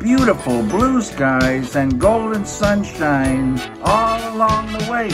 Beautiful blue skies and golden sunshine all along the way.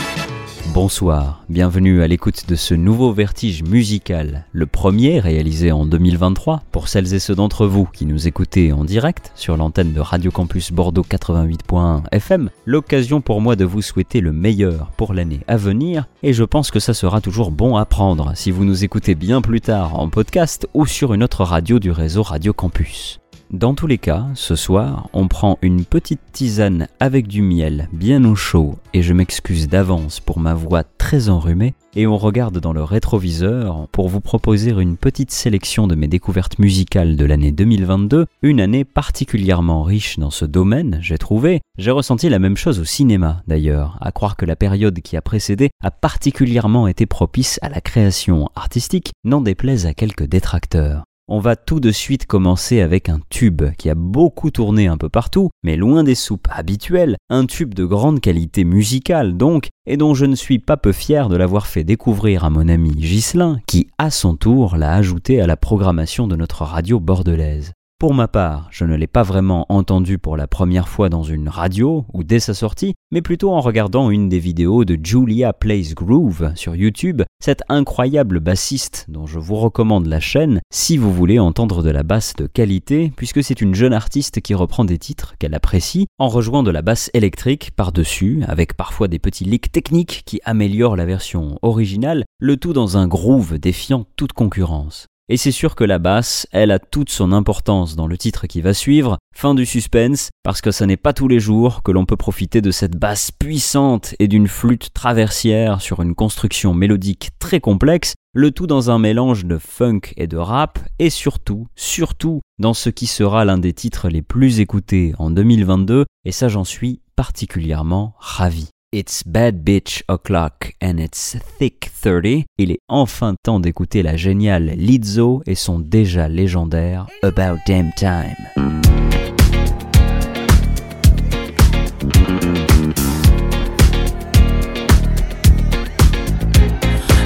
Bonsoir, bienvenue à l'écoute de ce nouveau vertige musical, le premier réalisé en 2023 pour celles et ceux d'entre vous qui nous écoutez en direct sur l'antenne de Radio Campus Bordeaux 88.1 FM, l'occasion pour moi de vous souhaiter le meilleur pour l'année à venir et je pense que ça sera toujours bon à prendre si vous nous écoutez bien plus tard en podcast ou sur une autre radio du réseau Radio Campus. Dans tous les cas, ce soir, on prend une petite tisane avec du miel bien au chaud, et je m'excuse d'avance pour ma voix très enrhumée, et on regarde dans le rétroviseur pour vous proposer une petite sélection de mes découvertes musicales de l'année 2022, une année particulièrement riche dans ce domaine, j'ai trouvé. J'ai ressenti la même chose au cinéma d'ailleurs, à croire que la période qui a précédé a particulièrement été propice à la création artistique, n'en déplaise à quelques détracteurs. On va tout de suite commencer avec un tube qui a beaucoup tourné un peu partout, mais loin des soupes habituelles, un tube de grande qualité musicale donc, et dont je ne suis pas peu fier de l'avoir fait découvrir à mon ami Ghislain, qui à son tour l'a ajouté à la programmation de notre radio bordelaise. Pour ma part, je ne l'ai pas vraiment entendu pour la première fois dans une radio ou dès sa sortie, mais plutôt en regardant une des vidéos de Julia Plays Groove sur YouTube, cette incroyable bassiste dont je vous recommande la chaîne si vous voulez entendre de la basse de qualité, puisque c'est une jeune artiste qui reprend des titres qu'elle apprécie en rejoignant de la basse électrique par-dessus, avec parfois des petits leaks techniques qui améliorent la version originale, le tout dans un groove défiant toute concurrence. Et c'est sûr que la basse, elle a toute son importance dans le titre qui va suivre, fin du suspense, parce que ça n'est pas tous les jours que l'on peut profiter de cette basse puissante et d'une flûte traversière sur une construction mélodique très complexe, le tout dans un mélange de funk et de rap, et surtout, surtout, dans ce qui sera l'un des titres les plus écoutés en 2022, et ça j'en suis particulièrement ravi. It's Bad Bitch O'Clock and It's Thick 30. Il est enfin temps d'écouter la géniale Lizzo et son déjà légendaire About Damn Time.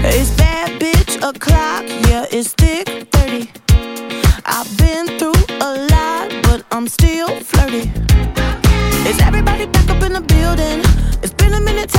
It's bad bitch o'clock, yeah, it's thick 30. I've been through a lot, but I'm still flirty. Is everybody back up in the building?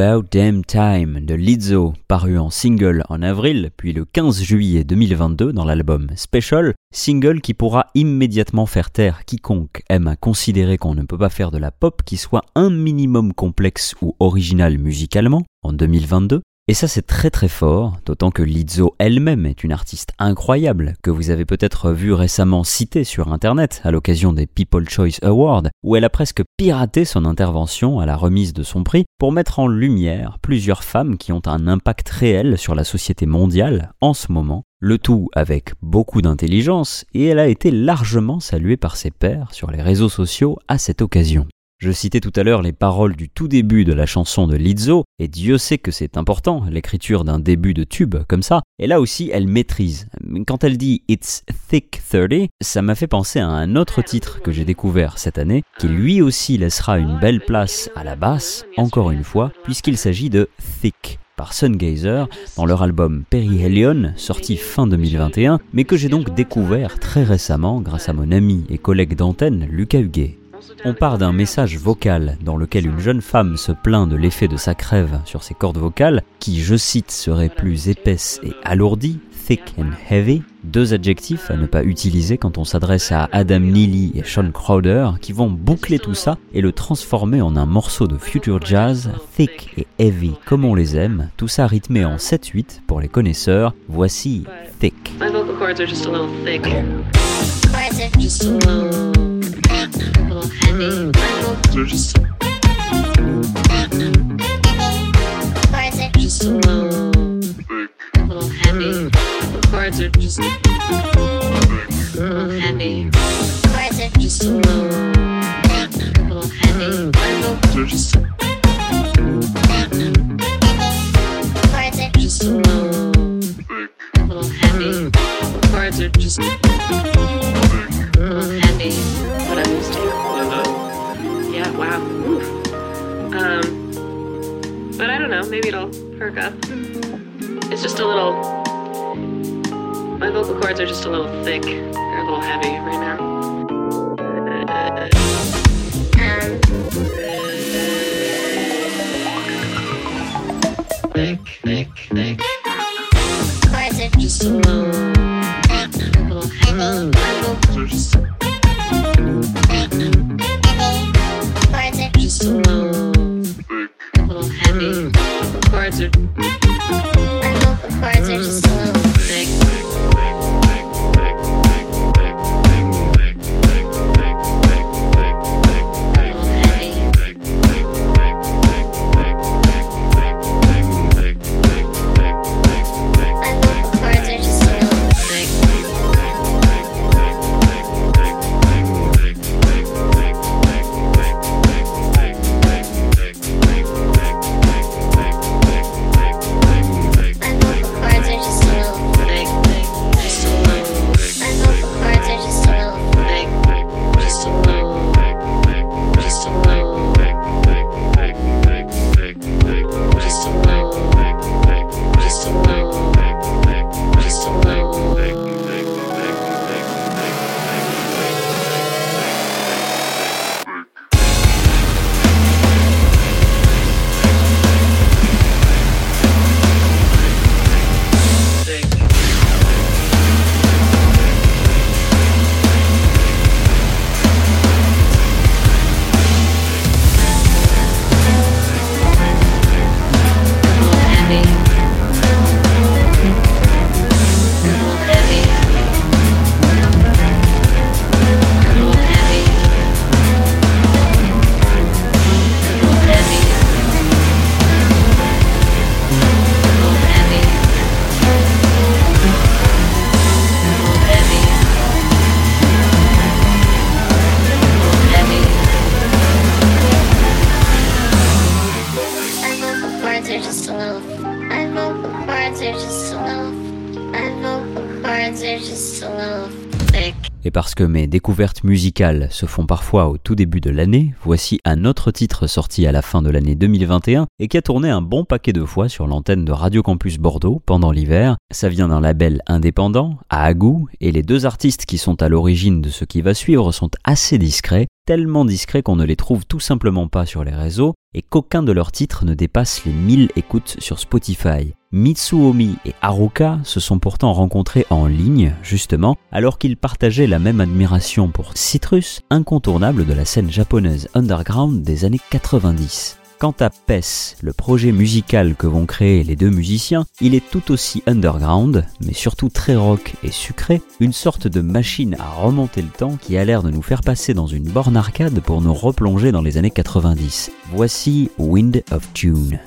About Damn Time de Lizzo, paru en single en avril, puis le 15 juillet 2022 dans l'album Special, single qui pourra immédiatement faire taire quiconque aime à considérer qu'on ne peut pas faire de la pop qui soit un minimum complexe ou original musicalement en 2022, et ça c'est très très fort, d'autant que Lizzo elle-même est une artiste incroyable, que vous avez peut-être vu récemment citée sur internet à l'occasion des People Choice Awards, où elle a presque piraté son intervention à la remise de son prix pour mettre en lumière plusieurs femmes qui ont un impact réel sur la société mondiale en ce moment, le tout avec beaucoup d'intelligence, et elle a été largement saluée par ses pairs sur les réseaux sociaux à cette occasion. Je citais tout à l'heure les paroles du tout début de la chanson de Lizzo, et Dieu sait que c'est important, l'écriture d'un début de tube comme ça, et là aussi elle maîtrise. Quand elle dit It's Thick 30, ça m'a fait penser à un autre titre que j'ai découvert cette année, qui lui aussi laissera une belle place à la basse, encore une fois, puisqu'il s'agit de Thick par Sungazer dans leur album Perihelion, sorti fin 2021, mais que j'ai donc découvert très récemment grâce à mon ami et collègue d'antenne Lucas Huguet. On part d'un message vocal dans lequel une jeune femme se plaint de l'effet de sa crève sur ses cordes vocales, qui, je cite, seraient plus épaisses et alourdies, thick and heavy, deux adjectifs à ne pas utiliser quand on s'adresse à Adam Neely et Sean Crowder, qui vont boucler tout ça et le transformer en un morceau de future jazz, thick et heavy comme on les aime, tout ça rythmé en 7-8 pour les connaisseurs, voici Thick. little heavy. just just a little, a little heavy. The chords are just a little heavy. Chords are just a little, a little heavy. My vocals are just a just a little, a little heavy. Chords are just It's just a little. My vocal cords are just a little thick. They're a little heavy right now. Et parce que mes découvertes musicales se font parfois au tout début de l'année, voici un autre titre sorti à la fin de l'année 2021 et qui a tourné un bon paquet de fois sur l'antenne de Radio Campus Bordeaux pendant l'hiver. Ça vient d'un label indépendant, à Agou, et les deux artistes qui sont à l'origine de ce qui va suivre sont assez discrets, tellement discrets qu'on ne les trouve tout simplement pas sur les réseaux et qu'aucun de leurs titres ne dépasse les 1000 écoutes sur Spotify. Mitsuomi et Haruka se sont pourtant rencontrés en ligne, justement, alors qu'ils partageaient la même admiration pour Citrus, incontournable de la scène japonaise underground des années 90. Quant à PES, le projet musical que vont créer les deux musiciens, il est tout aussi underground, mais surtout très rock et sucré, une sorte de machine à remonter le temps qui a l'air de nous faire passer dans une borne arcade pour nous replonger dans les années 90. Voici Wind of Tune.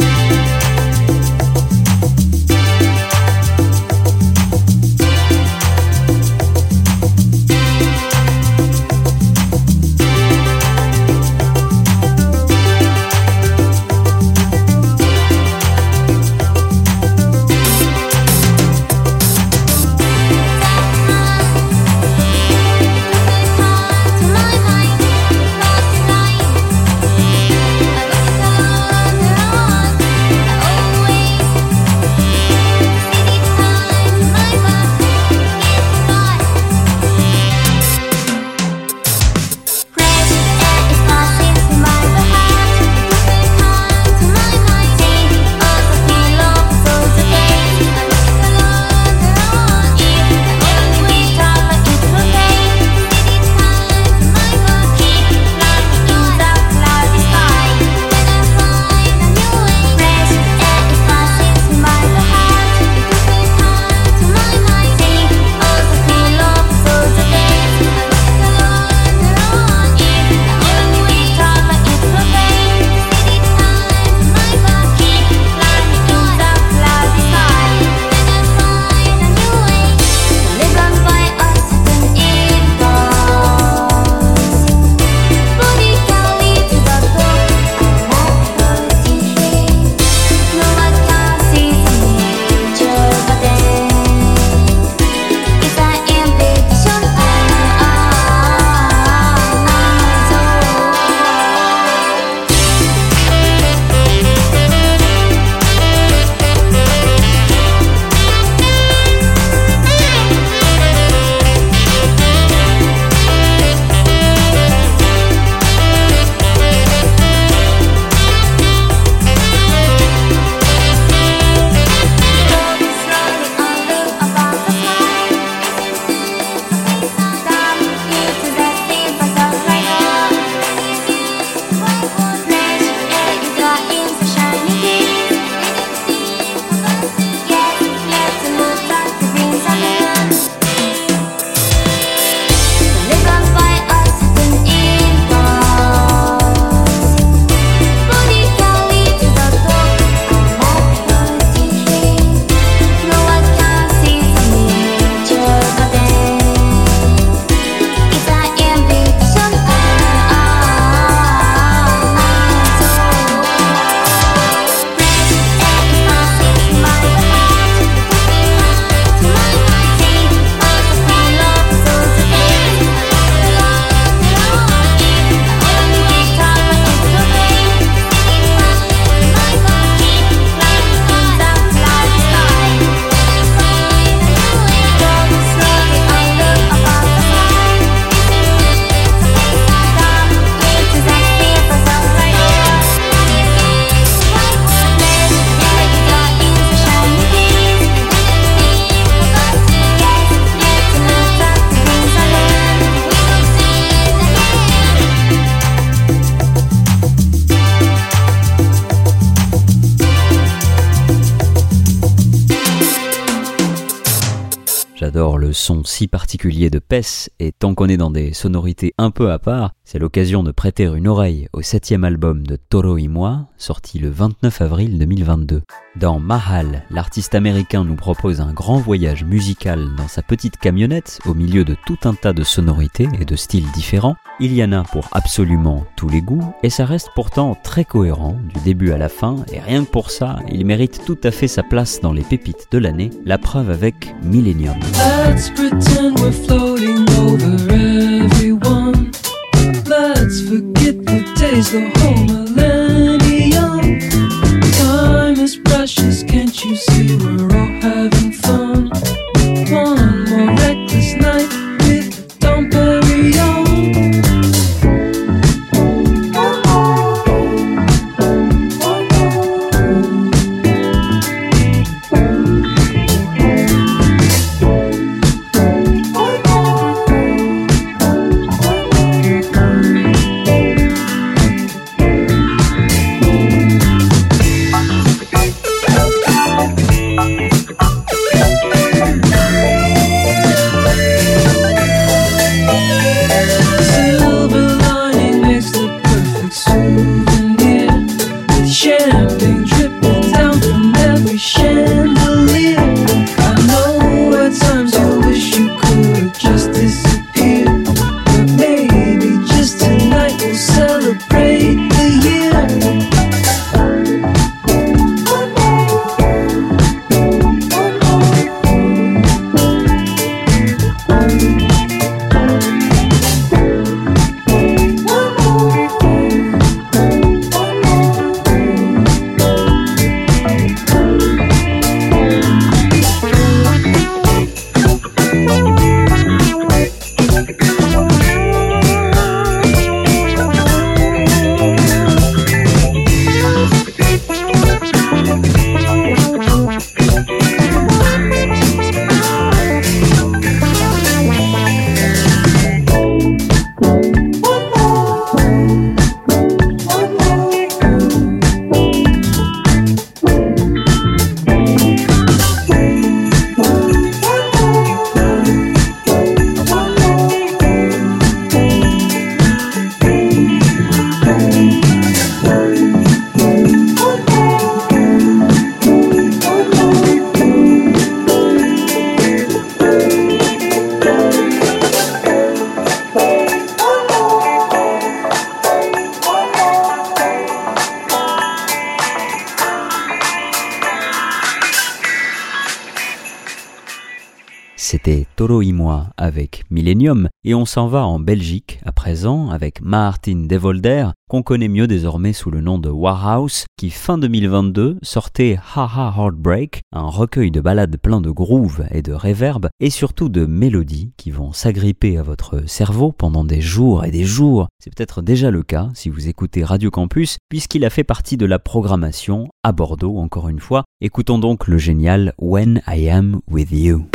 Si particulier de PES et tant qu'on est dans des sonorités un peu à part, c'est l'occasion de prêter une oreille au septième album de Toro y moi, sorti le 29 avril 2022. Dans Mahal, l'artiste américain nous propose un grand voyage musical dans sa petite camionnette au milieu de tout un tas de sonorités et de styles différents. Il y en a pour absolument tous les goûts et ça reste pourtant très cohérent du début à la fin et rien que pour ça, il mérite tout à fait sa place dans les pépites de l'année, la preuve avec Millennium. Let's forget the days, the whole millennium. Time is precious, can't you see we're all having Toro y moi avec Millennium et on s'en va en Belgique à présent avec Martin Devolder qu'on connaît mieux désormais sous le nom de Warhouse qui fin 2022 sortait Haha Heartbreak, un recueil de ballades plein de groove et de reverb et surtout de mélodies qui vont s'agripper à votre cerveau pendant des jours et des jours. C'est peut-être déjà le cas si vous écoutez Radio Campus puisqu'il a fait partie de la programmation à Bordeaux encore une fois. Écoutons donc le génial When I Am With You.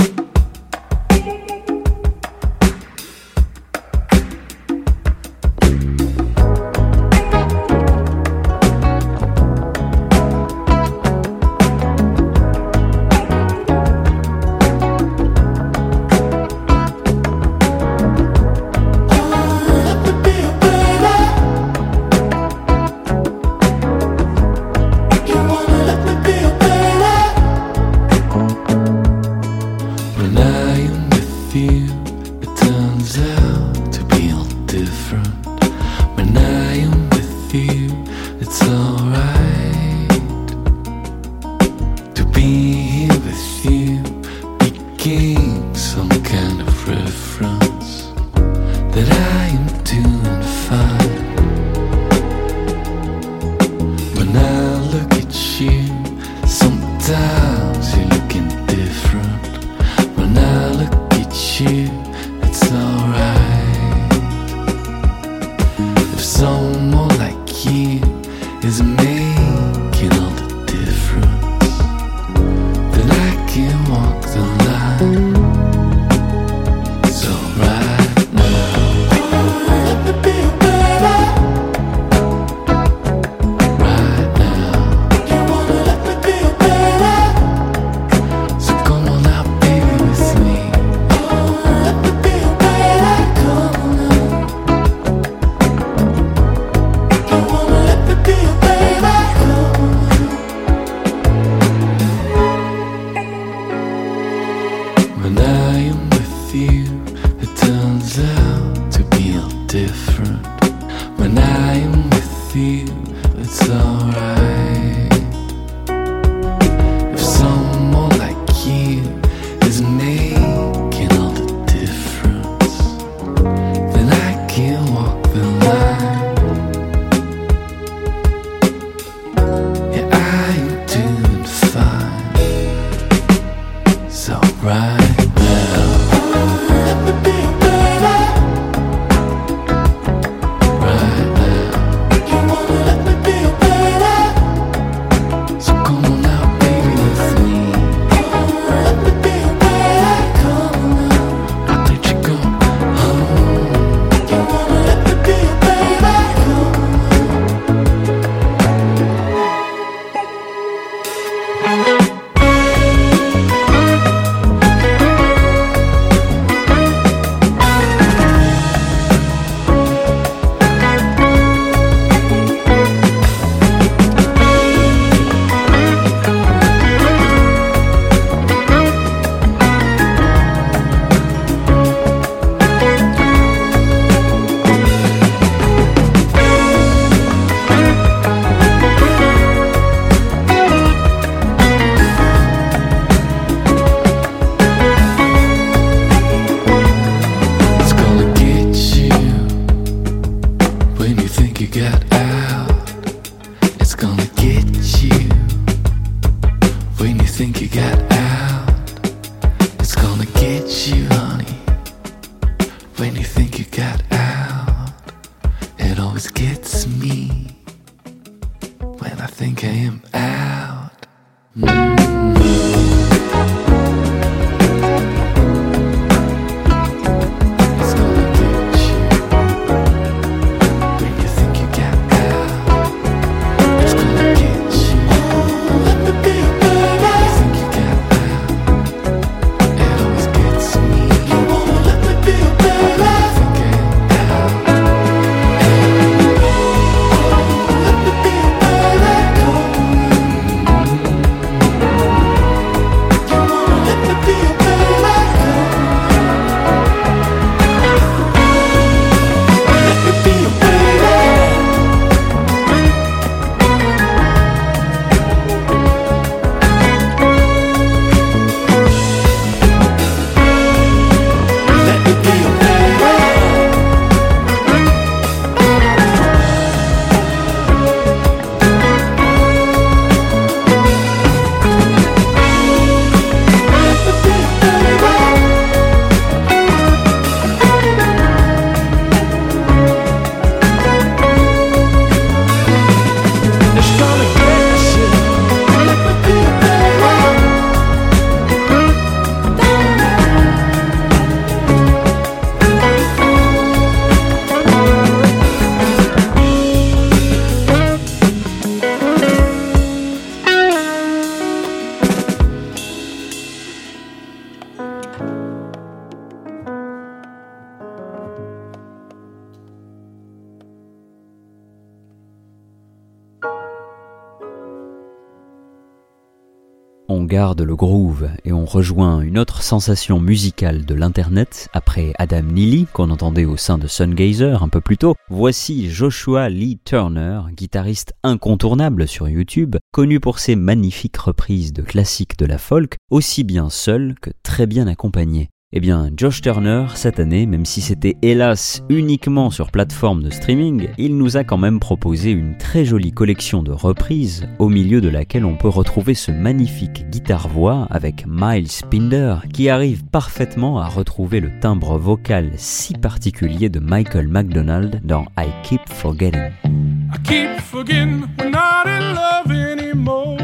Sensation musicale de l'internet après Adam Neely qu'on entendait au sein de Sungazer un peu plus tôt. Voici Joshua Lee Turner, guitariste incontournable sur YouTube, connu pour ses magnifiques reprises de classiques de la folk, aussi bien seul que très bien accompagné. Eh bien, Josh Turner, cette année, même si c'était hélas uniquement sur plateforme de streaming, il nous a quand même proposé une très jolie collection de reprises, au milieu de laquelle on peut retrouver ce magnifique guitare-voix avec Miles Pinder, qui arrive parfaitement à retrouver le timbre vocal si particulier de Michael McDonald dans I Keep Forgetting. I keep forgetting we're not in love anymore.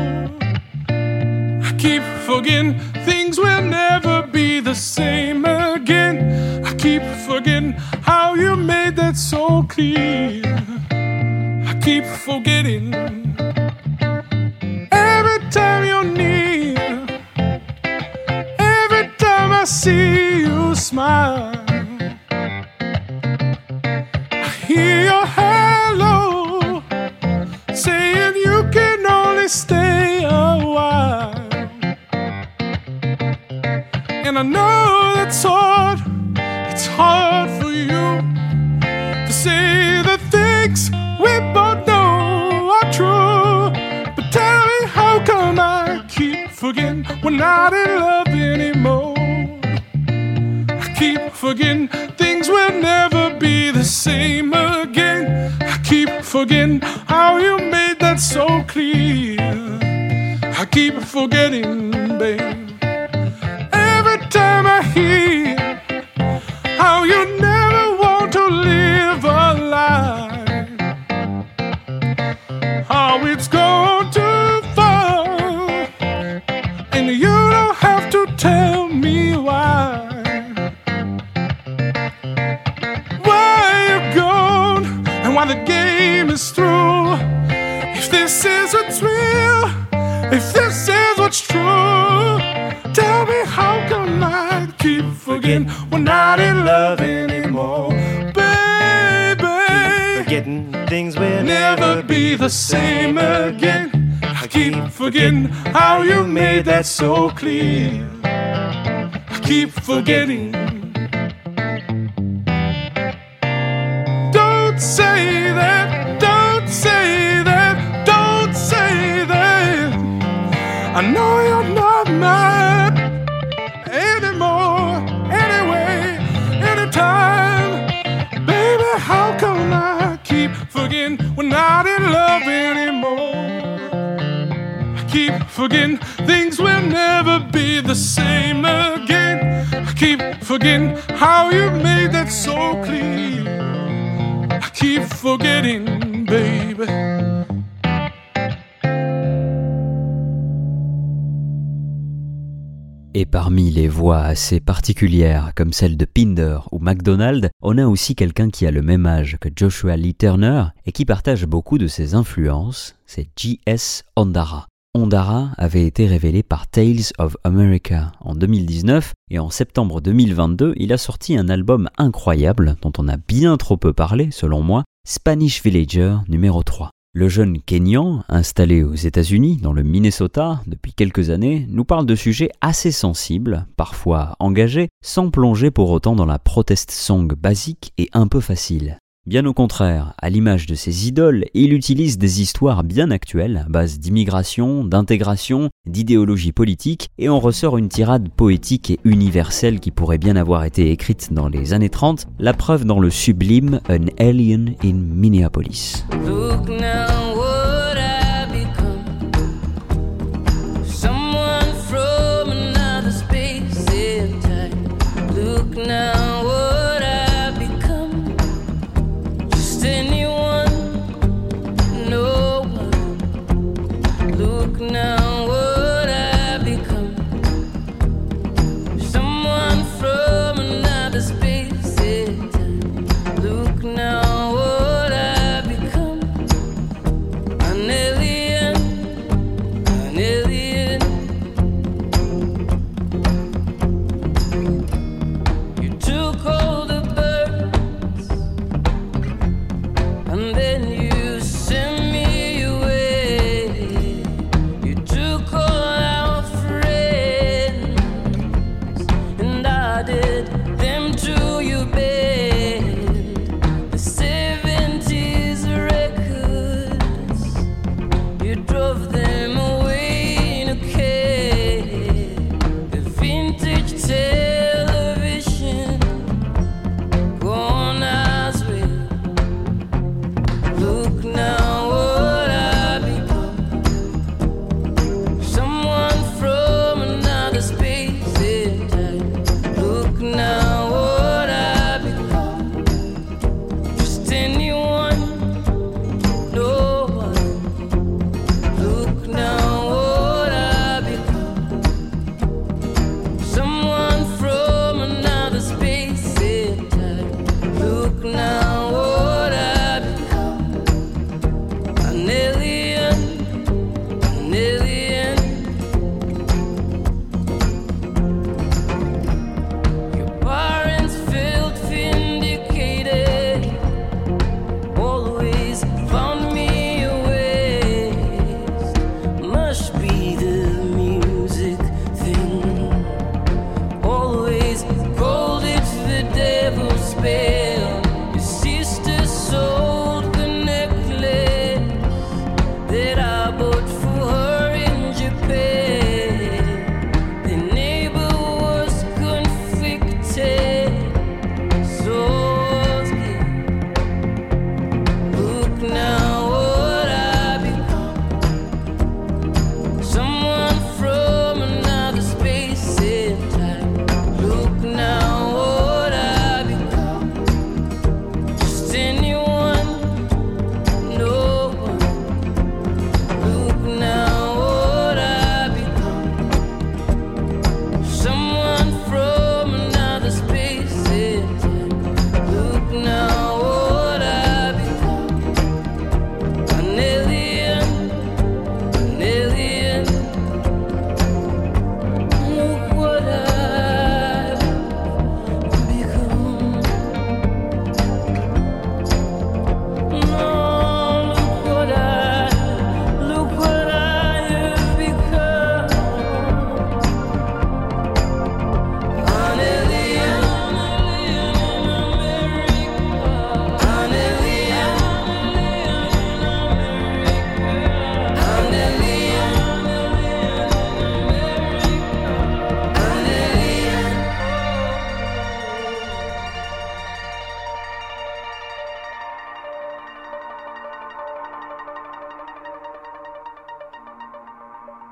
I keep forgetting things will never be the same again. I keep forgetting how you made that so clear. I keep forgetting every time you're near. Every time I see you smile. I hear your hello saying you can only stay And I know that's hard, it's hard for you to say the things we both know are true. But tell me, how come I keep forgetting we're not in love anymore? I keep forgetting things will never be the same again. I keep forgetting how you made that so clear. I keep forgetting, babe. Time I hear how you never want to live a lie, how it's gone too far, and you don't have to tell me why. Why you gone and why the game is through? If this is what's real, if this is what's true, forgetting we're not in love anymore, baby. Forgetting things will Never be the same again. I keep forgetting how you made that so clear. I keep forgetting. Don't say that, don't say that, don't say that. I know not in love anymore? I keep forgetting things will never be the same again. I keep forgetting how you made that so clear. I keep forgetting, baby. Et parmi les voix assez particulières comme celle de Pinder ou McDonald, on a aussi quelqu'un qui a le même âge que Joshua Lee Turner et qui partage beaucoup de ses influences, c'est J.S. Ondara. Ondara avait été révélé par Tales of America en 2019 et en septembre 2022, il a sorti un album incroyable dont on a bien trop peu parlé selon moi, Spanish Villager numéro 3. Le jeune Kenyan, installé aux États-Unis, dans le Minnesota, depuis quelques années, nous parle de sujets assez sensibles, parfois engagés, sans plonger pour autant dans la protest song basique et un peu facile. Bien au contraire, à l'image de ses idoles, il utilise des histoires bien actuelles, à base d'immigration, d'intégration, d'idéologie politique, et on ressort une tirade poétique et universelle qui pourrait bien avoir été écrite dans les années 30, la preuve dans le sublime An Alien in Minneapolis.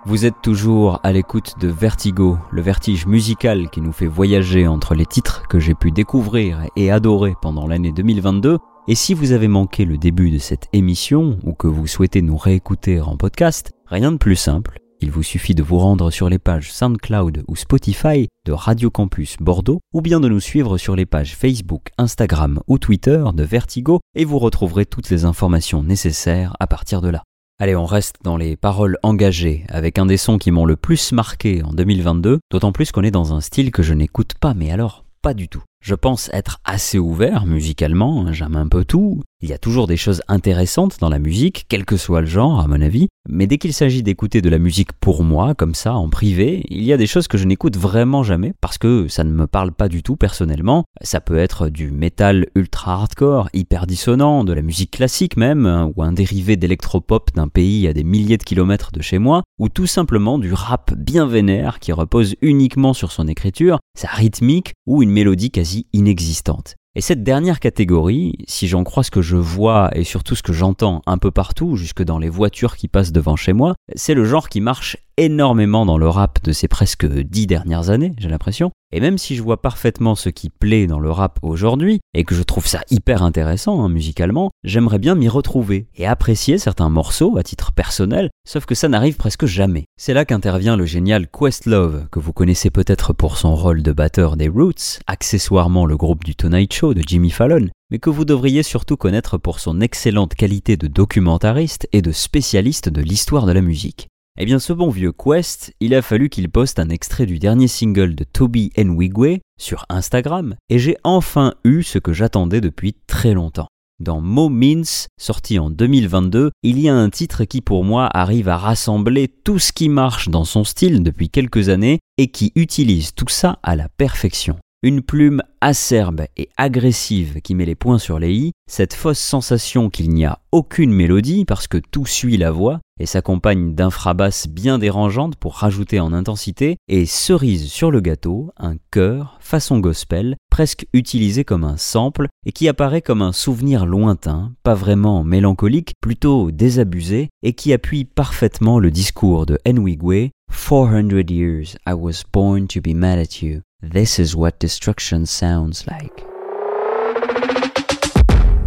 Vous êtes toujours à l'écoute de Vertigo, le vertige musical qui nous fait voyager entre les titres que j'ai pu découvrir et adorer pendant l'année 2022. Et si vous avez manqué le début de cette émission ou que vous souhaitez nous réécouter en podcast, rien de plus simple. il vous suffit de vous rendre sur les pages SoundCloud ou Spotify de Radio Campus Bordeaux ou bien de nous suivre sur les pages Facebook, Instagram ou Twitter de Vertigo et vous retrouverez toutes les informations nécessaires à partir de là. Allez, on reste dans les paroles engagées, avec un des sons qui m'ont le plus marqué en 2022, d'autant plus qu'on est dans un style que je n'écoute pas, mais alors pas du tout. Je pense être assez ouvert musicalement, hein, j'aime un peu tout. Il y a toujours des choses intéressantes dans la musique, quel que soit le genre à mon avis, mais dès qu'il s'agit d'écouter de la musique pour moi, comme ça, en privé, il y a des choses que je n'écoute vraiment jamais parce que ça ne me parle pas du tout personnellement. Ça peut être du métal ultra hardcore, hyper dissonant, de la musique classique même, hein, ou un dérivé d'électropop d'un pays à des milliers de kilomètres de chez moi, ou tout simplement du rap bien vénère qui repose uniquement sur son écriture, sa rythmique ou une mélodie quasi inexistante. Et cette dernière catégorie, si j'en crois ce que je vois et surtout ce que j'entends un peu partout, jusque dans les voitures qui passent devant chez moi, c'est le genre qui marche énormément dans le rap de ces presque dix dernières années, j'ai l'impression. Et même si je vois parfaitement ce qui plaît dans le rap aujourd'hui, et que je trouve ça hyper intéressant hein, musicalement, j'aimerais bien m'y retrouver et apprécier certains morceaux à titre personnel, sauf que ça n'arrive presque jamais. C'est là qu'intervient le génial Questlove, que vous connaissez peut-être pour son rôle de batteur des Roots, accessoirement le groupe du Tonight Show de Jimmy Fallon, mais que vous devriez surtout connaître pour son excellente qualité de documentariste et de spécialiste de l'histoire de la musique. Eh bien ce bon vieux Quest, il a fallu qu'il poste un extrait du dernier single de Toby Nwigwe sur Instagram, et j'ai enfin eu ce que j'attendais depuis très longtemps. Dans Mo Means, sorti en 2022, il y a un titre qui pour moi arrive à rassembler tout ce qui marche dans son style depuis quelques années et qui utilise tout ça à la perfection. Une plume acerbe et agressive qui met les points sur les i, cette fausse sensation qu'il n'y a aucune mélodie parce que tout suit la voix et s'accompagne d'infrabasses bien dérangeantes pour rajouter en intensité, et cerise sur le gâteau, un chœur façon gospel, presque utilisé comme un sample et qui apparaît comme un souvenir lointain, pas vraiment mélancolique, plutôt désabusé, et qui appuie parfaitement le discours de Nwigwe 400 years I was born to be mad at you. This is what destruction sounds like.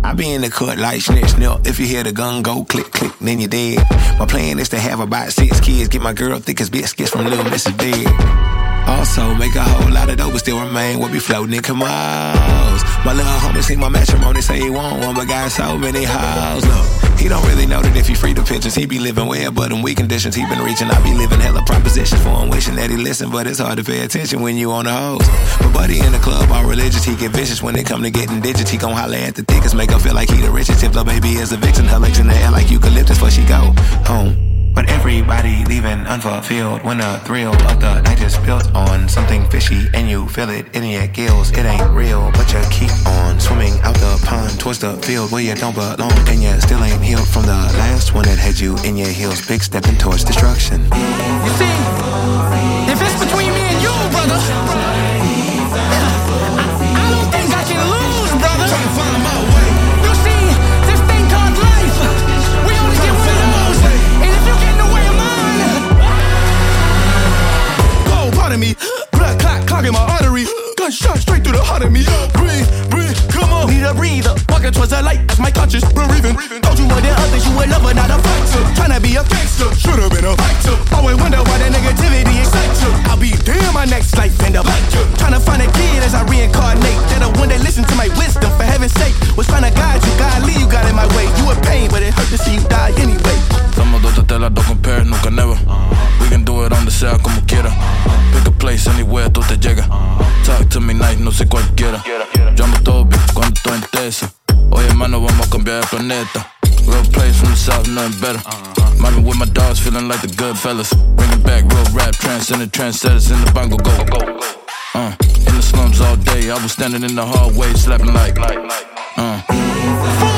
I be in the cut like snitch snip. If you hear the gun go click click, then you dead. My plan is to have about six kids, get my girl thick as biscuits from Little Mrs. Big. Also, make a whole lot of dough, but still remain what be floating in Camos. My little homie see my matrimony, say he want one, but got so many hoes. Look, he don't really know that if he free the pictures, he be living well, but in weak conditions, he been reaching. I be living hella propositions for him, wishing that he listen, but it's hard to pay attention when you on the hose. But buddy in the club, all religious, he get vicious when it come to getting digits. He gon' holler at the thickest, make her feel like he the richest. If the baby is a vixen, her legs in the air like eucalyptus, before she go home. But everybody leaving unfulfilled when the thrill of the night is built on something fishy and you feel it in your gills. It ain't real, but you keep on swimming out the pond towards the field where you don't belong. And you still ain't healed from the last one that had you in your heels, big stepping towards destruction. You see, if it's between me and you, brother, planeta. Real place from the south, nothing better. Mommy with my dogs, feeling like the good fellas. Bringing back real rap, transcending trendsetters in the bongo go. Uh, in the slums all day, I was standing in the hallway, slapping like. Uh.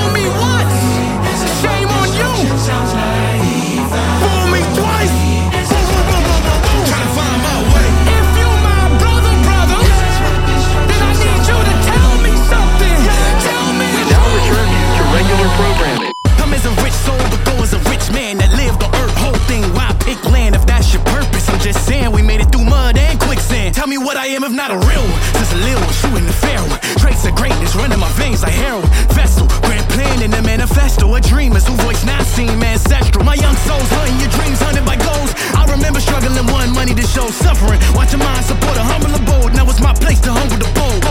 Tell me what I am if not a real one. Just a little one, shooting the fair one. Traits of greatness running my veins like heroin. Vessel, grand plan in the manifesto. A dreamers who voice not seen, ancestral. My young souls hunting your dreams, hunted by goals. I remember struggling, one money to show suffering. Watch your mind support a humble abode. Now it's my place to humble the bold.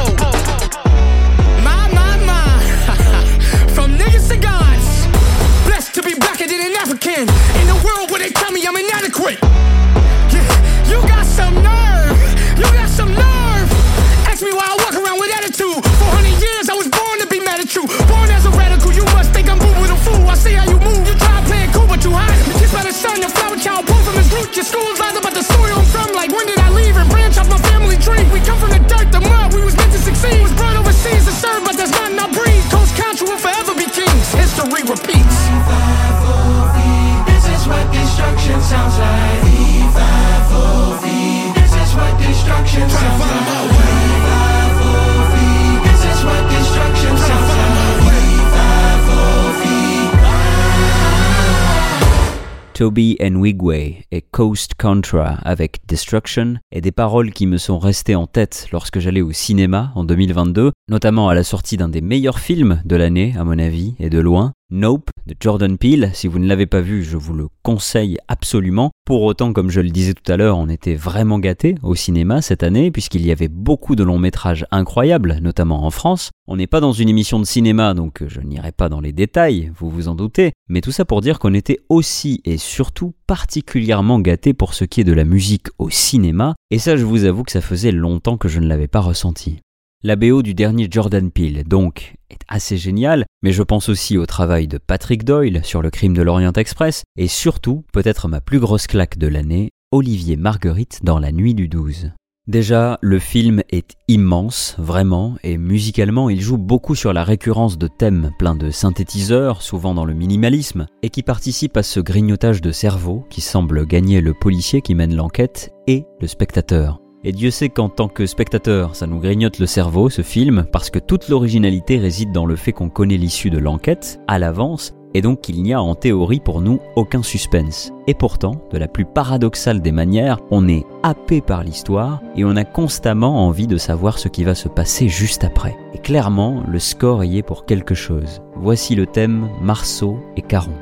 My, my, my. From niggas to gods. Blessed to be blacker than an African. In a world where they tell me I'm inadequate. You got some nerve. You got Toby Nwigwe et Coast Contra avec Destruction et des paroles qui me sont restées en tête lorsque j'allais au cinéma en 2022, notamment à la sortie d'un des meilleurs films de l'année à mon avis et de loin, Nope de Jordan Peele. Si vous ne l'avez pas vu, je vous le conseille absolument. Pour autant, comme je le disais tout à l'heure, on était vraiment gâtés au cinéma cette année puisqu'il y avait beaucoup de longs métrages incroyables, notamment en France. On n'est pas dans une émission de cinéma, donc je n'irai pas dans les détails, vous vous en doutez, mais tout ça pour dire qu'on était aussi et surtout particulièrement gâtés pour ce qui est de la musique au cinéma, et ça je vous avoue que ça faisait longtemps que je ne l'avais pas ressenti. La BO du dernier Jordan Peele, donc, est assez géniale, mais je pense aussi au travail de Patrick Doyle sur le crime de l'Orient Express, et surtout, peut-être ma plus grosse claque de l'année, Olivier Marguerite dans La Nuit du 12. Déjà, le film est immense, vraiment, et musicalement, il joue beaucoup sur la récurrence de thèmes pleins de synthétiseurs, souvent dans le minimalisme, et qui participent à ce grignotage de cerveau qui semble gagner le policier qui mène l'enquête et le spectateur. Et Dieu sait qu'en tant que spectateur, ça nous grignote le cerveau, ce film, parce que toute l'originalité réside dans le fait qu'on connaît l'issue de l'enquête, à l'avance, et donc qu'il n'y a en théorie pour nous aucun suspense. Et pourtant, de la plus paradoxale des manières, on est happé par l'histoire et on a constamment envie de savoir ce qui va se passer juste après. Et clairement, le score y est pour quelque chose. Voici le thème Marceau et Caron.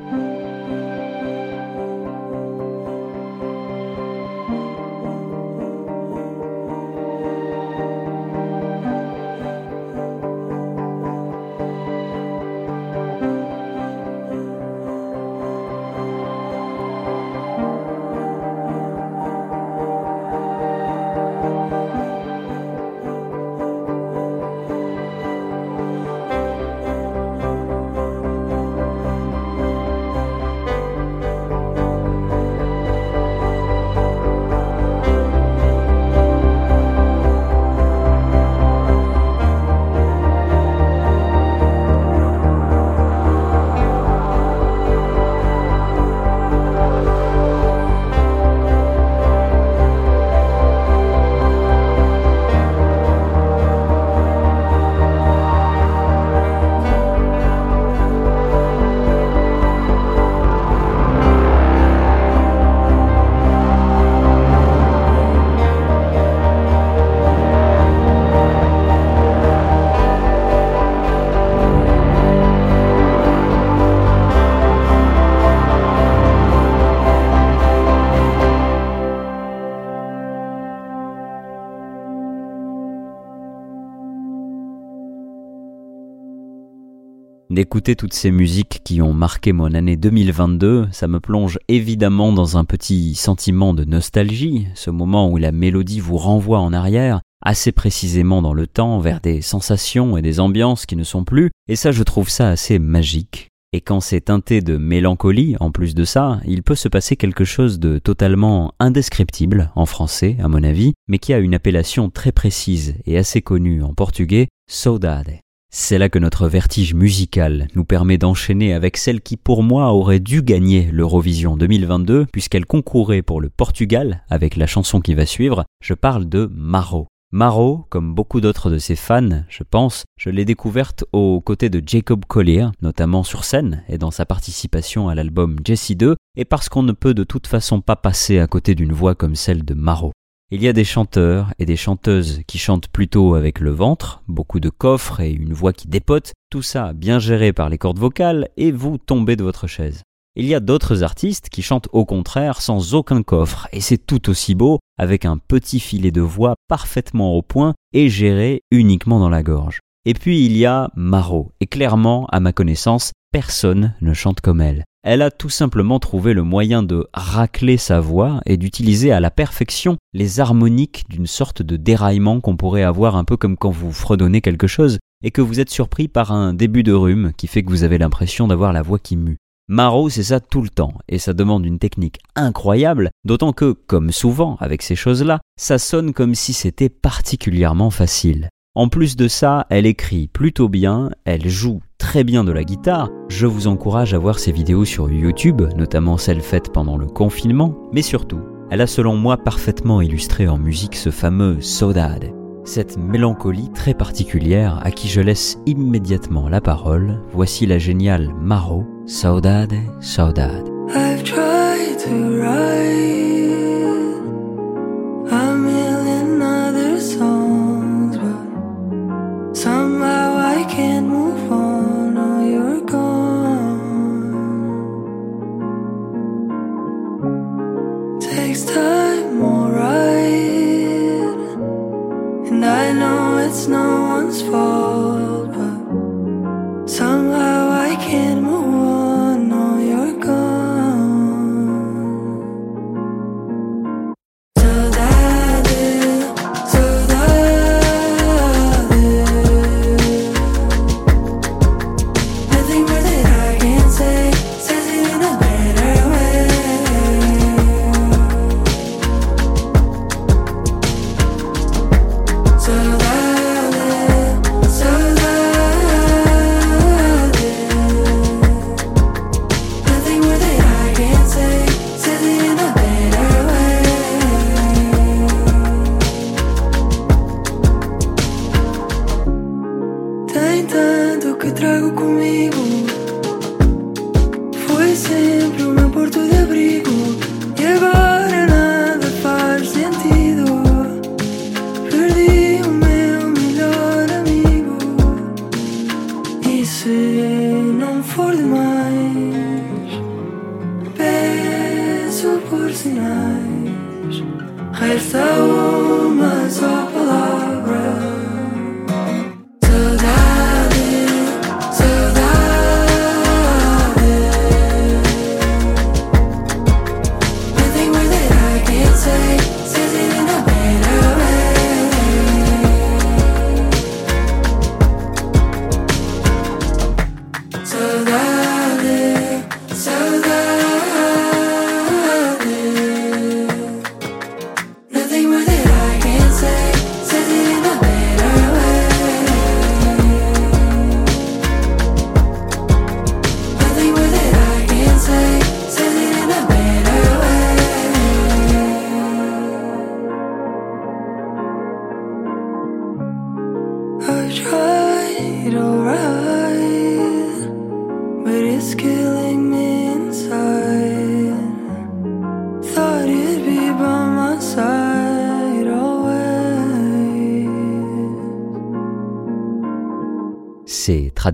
D'écouter toutes ces musiques qui ont marqué mon année 2022, ça me plonge évidemment dans un petit sentiment de nostalgie, ce moment où la mélodie vous renvoie en arrière, assez précisément dans le temps, vers des sensations et des ambiances qui ne sont plus, et ça je trouve ça assez magique. Et quand c'est teinté de mélancolie, en plus de ça, il peut se passer quelque chose de totalement indescriptible en français, à mon avis, mais qui a une appellation très précise et assez connue en portugais, saudade. C'est là que notre vertige musical nous permet d'enchaîner avec celle qui pour moi aurait dû gagner l'Eurovision 2022 puisqu'elle concourait pour le Portugal avec la chanson qui va suivre, je parle de Maro. Maro, comme beaucoup d'autres de ses fans, je pense, je l'ai découverte aux côtés de Jacob Collier, notamment sur scène et dans sa participation à l'album Jessie 2, et parce qu'on ne peut de toute façon pas passer à côté d'une voix comme celle de Maro. Il y a des chanteurs et des chanteuses qui chantent plutôt avec le ventre, beaucoup de coffres et une voix qui dépote, tout ça bien géré par les cordes vocales et vous tombez de votre chaise. Il y a d'autres artistes qui chantent au contraire sans aucun coffre et c'est tout aussi beau avec un petit filet de voix parfaitement au point et géré uniquement dans la gorge. Et puis il y a Maro et clairement, à ma connaissance, personne ne chante comme elle. Elle a tout simplement trouvé le moyen de racler sa voix et d'utiliser à la perfection les harmoniques d'une sorte de déraillement qu'on pourrait avoir un peu comme quand vous fredonnez quelque chose et que vous êtes surpris par un début de rhume qui fait que vous avez l'impression d'avoir la voix qui mue. Maro, c'est ça tout le temps, et ça demande une technique incroyable, d'autant que, comme souvent avec ces choses-là, ça sonne comme si c'était particulièrement facile. En plus de ça, elle écrit plutôt bien, elle joue très bien de la guitare. Je vous encourage à voir ses vidéos sur YouTube, notamment celles faites pendant le confinement, mais surtout, elle a selon moi parfaitement illustré en musique ce fameux Saudade, cette mélancolie très particulière à qui je laisse immédiatement la parole. Voici la géniale Maro, Saudade, Saudade.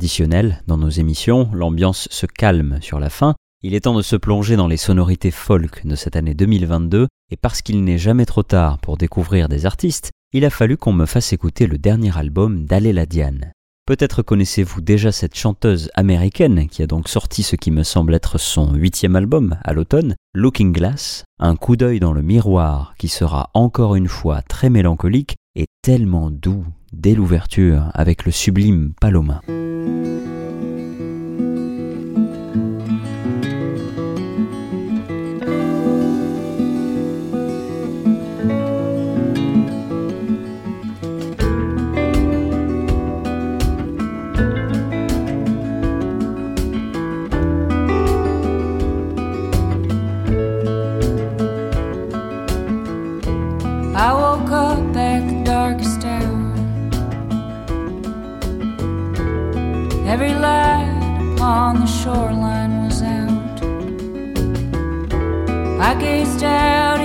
C'est traditionnel dans nos émissions, l'ambiance se calme sur la fin, il est temps de se plonger dans les sonorités folk de cette année 2022, et parce qu'il n'est jamais trop tard pour découvrir des artistes, il a fallu qu'on me fasse écouter le dernier album d'Aléla Diane. Peut-être connaissez-vous déjà cette chanteuse américaine qui a donc sorti ce qui me semble être son huitième album à l'automne, Looking Glass, un coup d'œil dans le miroir qui sera encore une fois très mélancolique et tellement doux dès l'ouverture avec le sublime Paloma. Upon the shoreline was out. I gazed out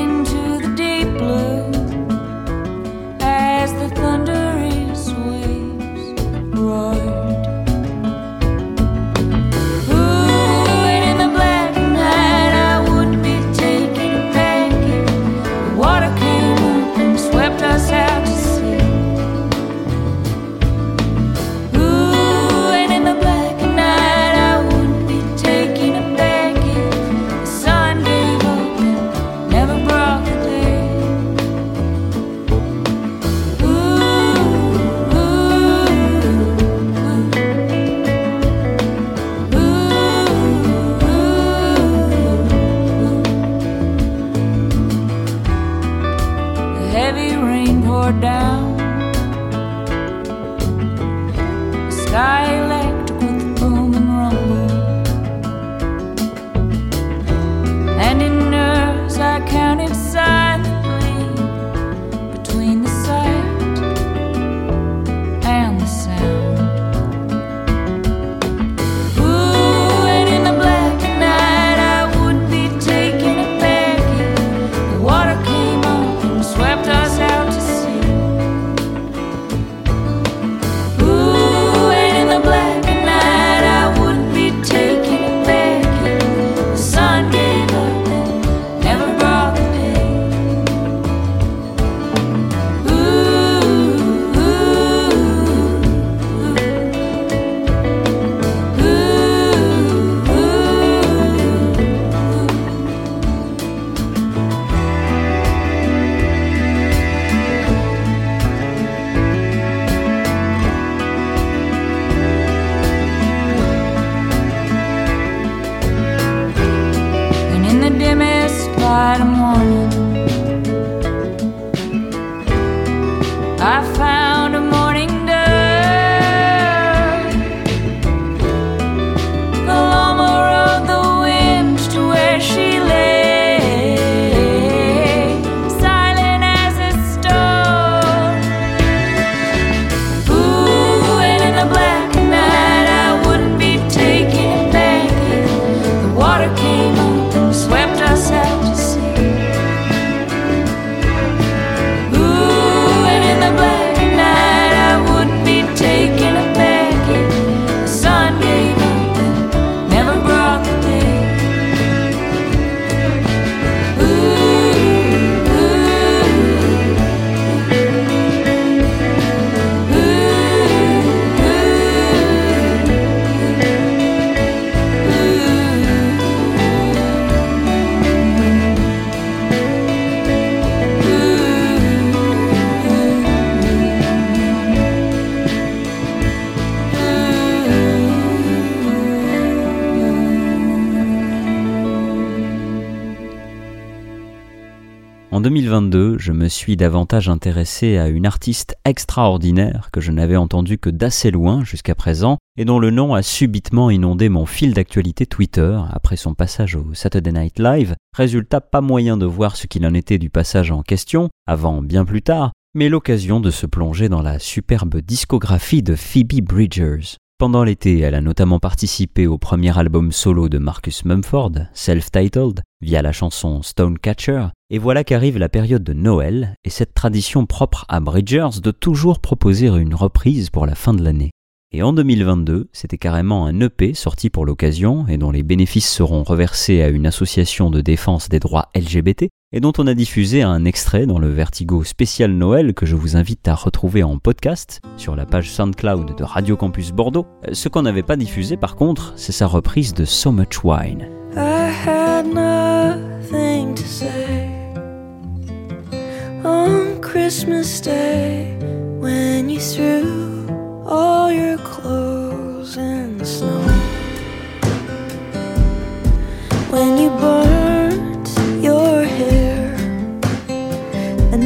suis davantage intéressé à une artiste extraordinaire que je n'avais entendue que d'assez loin jusqu'à présent et dont le nom a subitement inondé mon fil d'actualité Twitter après son passage au Saturday Night Live. Résultat, pas moyen de voir ce qu'il en était du passage en question, avant bien plus tard, mais l'occasion de se plonger dans la superbe discographie de Phoebe Bridgers. Pendant l'été, elle a notamment participé au premier album solo de Marcus Mumford, self-titled, via la chanson Stonecatcher, et voilà qu'arrive la période de Noël et cette tradition propre à Bridgers de toujours proposer une reprise pour la fin de l'année. Et en 2022, c'était carrément un EP sorti pour l'occasion et dont les bénéfices seront reversés à une association de défense des droits LGBT et dont on a diffusé un extrait dans le Vertigo spécial Noël que je vous invite à retrouver en podcast sur la page SoundCloud de Radio Campus Bordeaux. Ce qu'on n'avait pas diffusé par contre, c'est sa reprise de So Much Wine.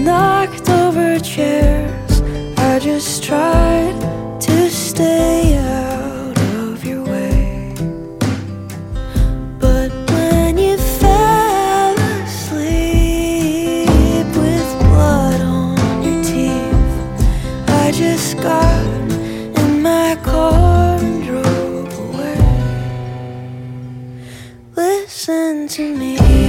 knocked over chairs. I just tried to stay out of your way. But when you fell asleep with blood on your teeth, I just got in my car and drove away. Listen to me.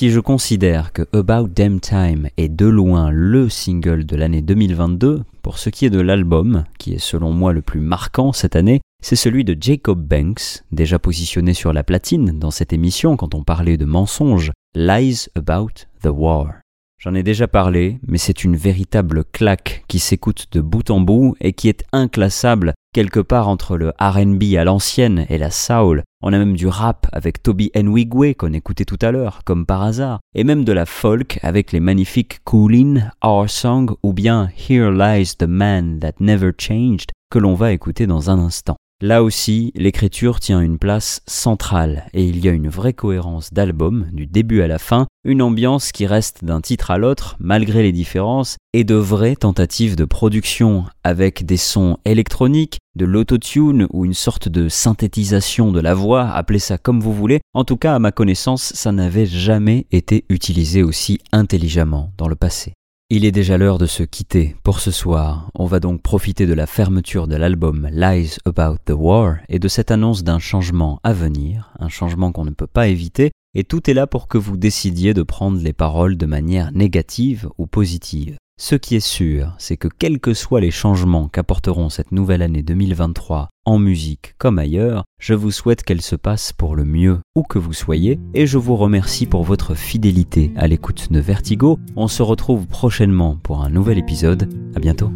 Si je considère que About Damn Time est de loin le single de l'année 2022, pour ce qui est de l'album, qui est selon moi le plus marquant cette année, c'est celui de Jacob Banks, déjà positionné sur la platine dans cette émission quand on parlait de mensonges, Lies About the War. J'en ai déjà parlé, mais c'est une véritable claque qui s'écoute de bout en bout et qui est inclassable quelque part entre le RB à l'ancienne et la soul. On a même du rap avec Toby Nwigwe qu'on écoutait tout à l'heure, comme par hasard, et même de la folk avec les magnifiques Coolin, Our Song ou bien Here Lies the Man That Never Changed que l'on va écouter dans un instant. Là aussi, l'écriture tient une place centrale et il y a une vraie cohérence d'album, du début à la fin, une ambiance qui reste d'un titre à l'autre malgré les différences et de vraies tentatives de production avec des sons électroniques, de l'autotune ou une sorte de synthétisation de la voix, appelez ça comme vous voulez. En tout cas, à ma connaissance, ça n'avait jamais été utilisé aussi intelligemment dans le passé. Il est déjà l'heure de se quitter pour ce soir. On va donc profiter de la fermeture de l'album Lies About the War et de cette annonce d'un changement à venir, un changement qu'on ne peut pas éviter, et tout est là pour que vous décidiez de prendre les paroles de manière négative ou positive. Ce qui est sûr, c'est que quels que soient les changements qu'apporteront cette nouvelle année 2023 en musique comme ailleurs, je vous souhaite qu'elle se passe pour le mieux où que vous soyez et je vous remercie pour votre fidélité à l'écoute de Vertigo. On se retrouve prochainement pour un nouvel épisode. À bientôt.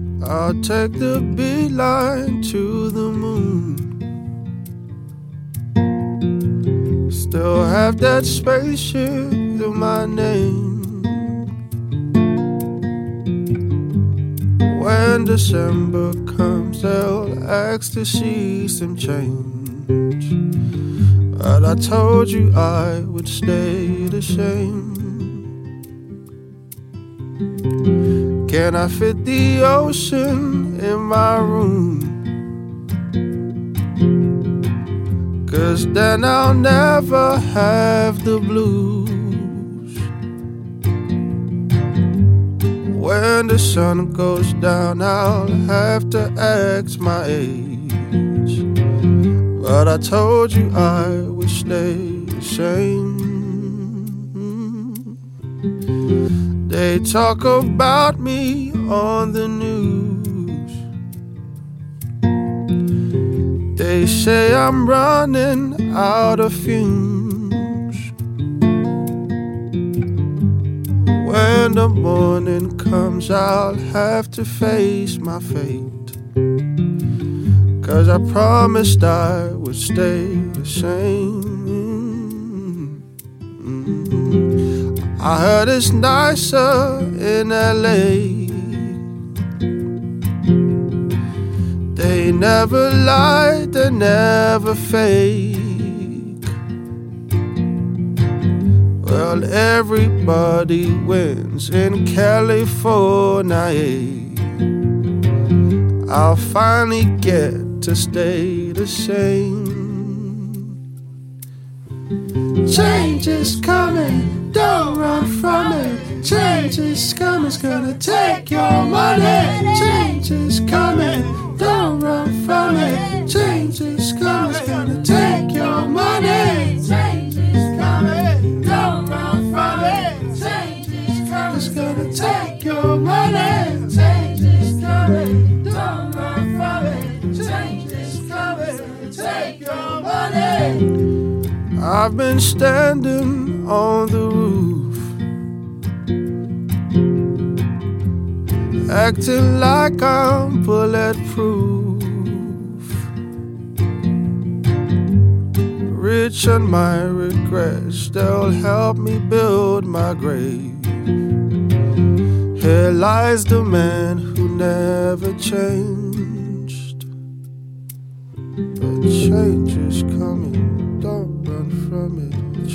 When December comes, they'll ask to see some change. But I told you I would stay the same. Can I fit the ocean in my room? Cause then I'll never have the blues. When the sun goes down, I'll have to ask my age. But I told you I would stay the same. They talk about me on the news. They say I'm running out of fumes. When the morning comes, I'll have to face my fate. Cause I promised I would stay the same. I heard it's nicer in LA. They never lie, they never fake. Well, everybody wins in California. I'll finally get to stay the same. Change is coming, don't run from it. Change is coming, it's gonna take your money. Change is coming, don't run from it. Change is coming, it's gonna take take I've been standing on the roof, acting like I'm bulletproof. Rich on my regrets, they'll help me build my grave. Here lies the man who never changed. But change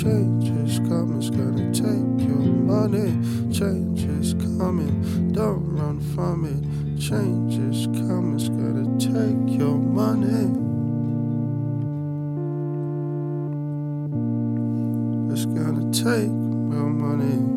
Change is coming, it's gonna take your money. Change is coming, don't run from it. Change is coming, it's gonna take your money. It's gonna take your money.